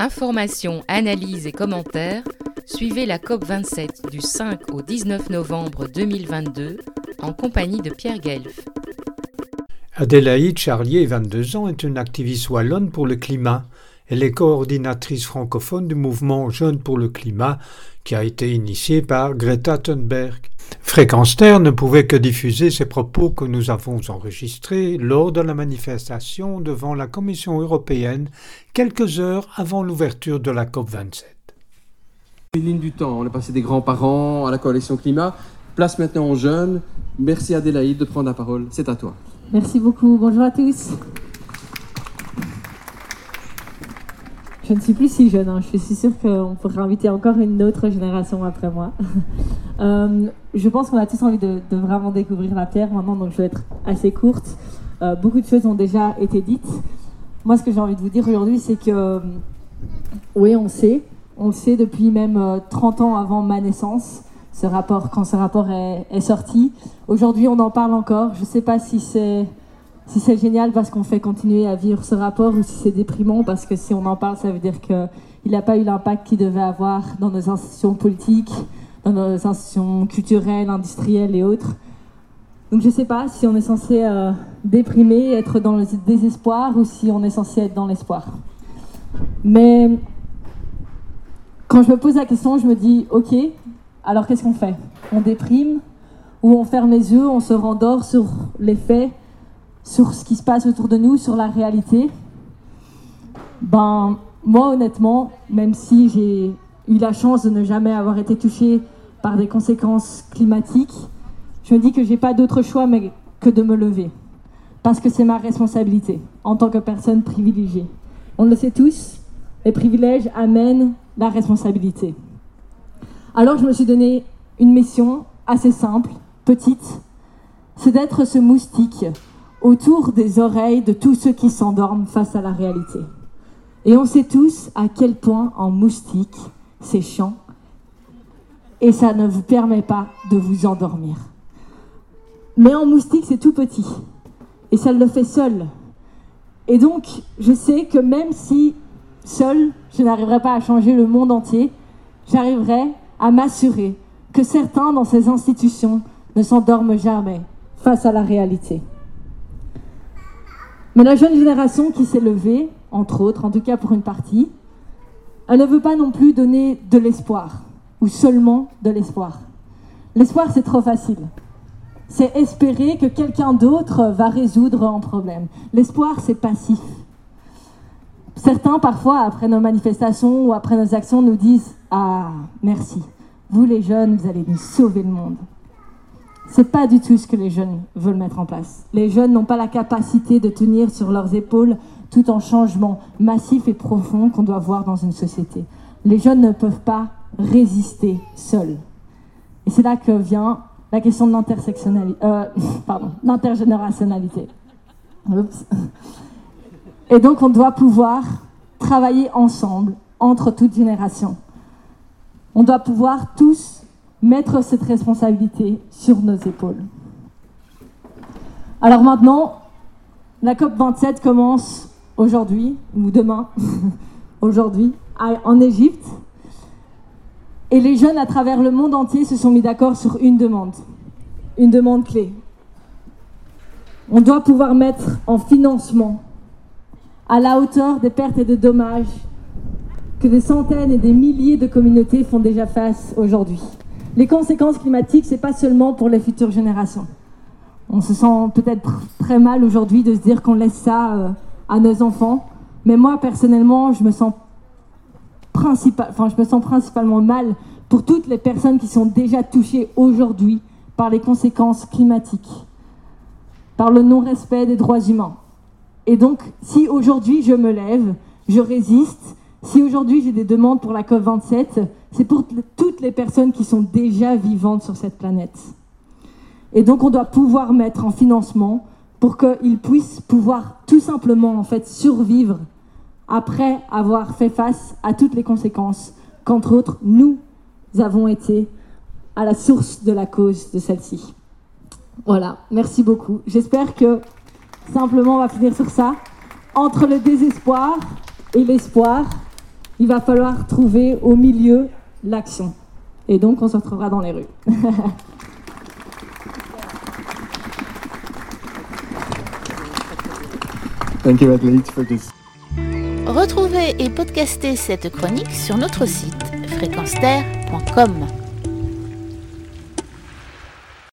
Informations, analyses et commentaires, suivez la COP27 du 5 au 19 novembre 2022 en compagnie de Pierre Guelf. Adélaïde Charlier, 22 ans, est une activiste wallonne pour le climat. Elle est coordinatrice francophone du mouvement Jeunes pour le climat qui a été initié par Greta Thunberg. Fréquence Terre ne pouvait que diffuser ces propos que nous avons enregistrés lors de la manifestation devant la Commission européenne quelques heures avant l'ouverture de la COP27. Une ligne du temps, on est passé des grands-parents à la coalition climat. Place maintenant aux jeunes. Merci Adélaïde de prendre la parole. C'est à toi. Merci beaucoup. Bonjour à tous. Je ne suis plus si jeune, hein. je suis sûre qu'on pourrait inviter encore une autre génération après moi. Euh, je pense qu'on a tous envie de, vraiment découvrir la Terre maintenant, donc je vais être assez courte. Euh, beaucoup de choses ont déjà été dites. Moi, ce que j'ai envie de vous dire aujourd'hui, c'est que, euh, oui, on sait, on sait depuis même 30 ans avant ma naissance, ce rapport, quand ce rapport est, est sorti. Aujourd'hui, on en parle encore. Je ne sais pas si c'est si c'est génial parce qu'on fait continuer à vivre ce rapport ou si c'est déprimant parce que si on en parle, ça veut dire qu'il n'a pas eu l'impact qu'il devait avoir dans nos institutions politiques, dans nos institutions culturelles, industrielles et autres. Donc je ne sais pas si on est censé euh, déprimer, être dans le désespoir ou si on est censé être dans l'espoir. Mais quand je me pose la question, je me dis, ok, alors qu'est-ce qu'on fait? On déprime ou on ferme les yeux, on se rendort sur les faits sur ce qui se passe autour de nous, sur la réalité, ben, moi honnêtement, même si j'ai eu la chance de ne jamais avoir été touchée par des conséquences climatiques, je me dis que j'ai pas d'autre choix que de me lever. Parce que c'est ma responsabilité en tant que personne privilégiée. On le sait tous, les privilèges amènent la responsabilité. Alors je me suis donné une mission assez simple, petite, c'est d'être ce moustique autour des oreilles de tous ceux qui s'endorment face à la réalité. Et on sait tous à quel point en moustique, c'est chiant. Et ça ne vous permet pas de vous endormir. Mais en moustique, c'est tout petit. Et ça le fait seul. Et donc, je sais que même si seul, je n'arriverai pas à changer le monde entier, j'arriverai à m'assurer que certains dans ces institutions ne s'endorment jamais face à la réalité. Mais la jeune génération qui s'est levée, entre autres, en tout cas pour une partie, elle ne veut pas non plus donner de l'espoir, ou seulement de l'espoir. L'espoir, c'est trop facile. C'est espérer que quelqu'un d'autre va résoudre un problème. L'espoir, c'est passif. Certains, parfois, après nos manifestations ou après nos actions, nous disent Ah, merci. Vous, les jeunes, vous allez nous sauver le monde. C'est pas du tout ce que les jeunes veulent mettre en place. Les jeunes n'ont pas la capacité de tenir sur leurs épaules tout un changement massif et profond qu'on doit voir dans une société. Les jeunes ne peuvent pas résister seuls. Et c'est là que vient la question de l'intersectionnalité, euh, l'intergénérationnalité. Et donc on doit pouvoir travailler ensemble entre toutes générations. On doit pouvoir tous mettre cette responsabilité sur nos épaules. Alors maintenant, la COP27 commence aujourd'hui, ou demain, aujourd'hui, en Égypte. Et les jeunes à travers le monde entier se sont mis d'accord sur une demande, une demande clé. On doit pouvoir mettre en financement à la hauteur des pertes et des dommages que des centaines et des milliers de communautés font déjà face aujourd'hui les conséquences climatiques, c'est pas seulement pour les futures générations. On se sent peut-être très mal aujourd'hui de se dire qu'on laisse ça euh, à nos enfants, mais moi personnellement, je me sens enfin, je me sens principalement mal pour toutes les personnes qui sont déjà touchées aujourd'hui par les conséquences climatiques, par le non-respect des droits humains. Et donc, si aujourd'hui je me lève, je résiste, si aujourd'hui j'ai des demandes pour la COP27, c'est pour toutes les personnes qui sont déjà vivantes sur cette planète. Et donc on doit pouvoir mettre en financement pour qu'ils puissent pouvoir tout simplement en fait survivre après avoir fait face à toutes les conséquences qu'entre autres nous avons été à la source de la cause de celle-ci. Voilà, merci beaucoup. J'espère que simplement on va finir sur ça. Entre le désespoir et l'espoir, il va falloir trouver au milieu l'action. Et donc, on se retrouvera dans les rues. Thank you, Adelaide, for this. Retrouvez et podcastez cette chronique sur notre site fréquenceterre.com.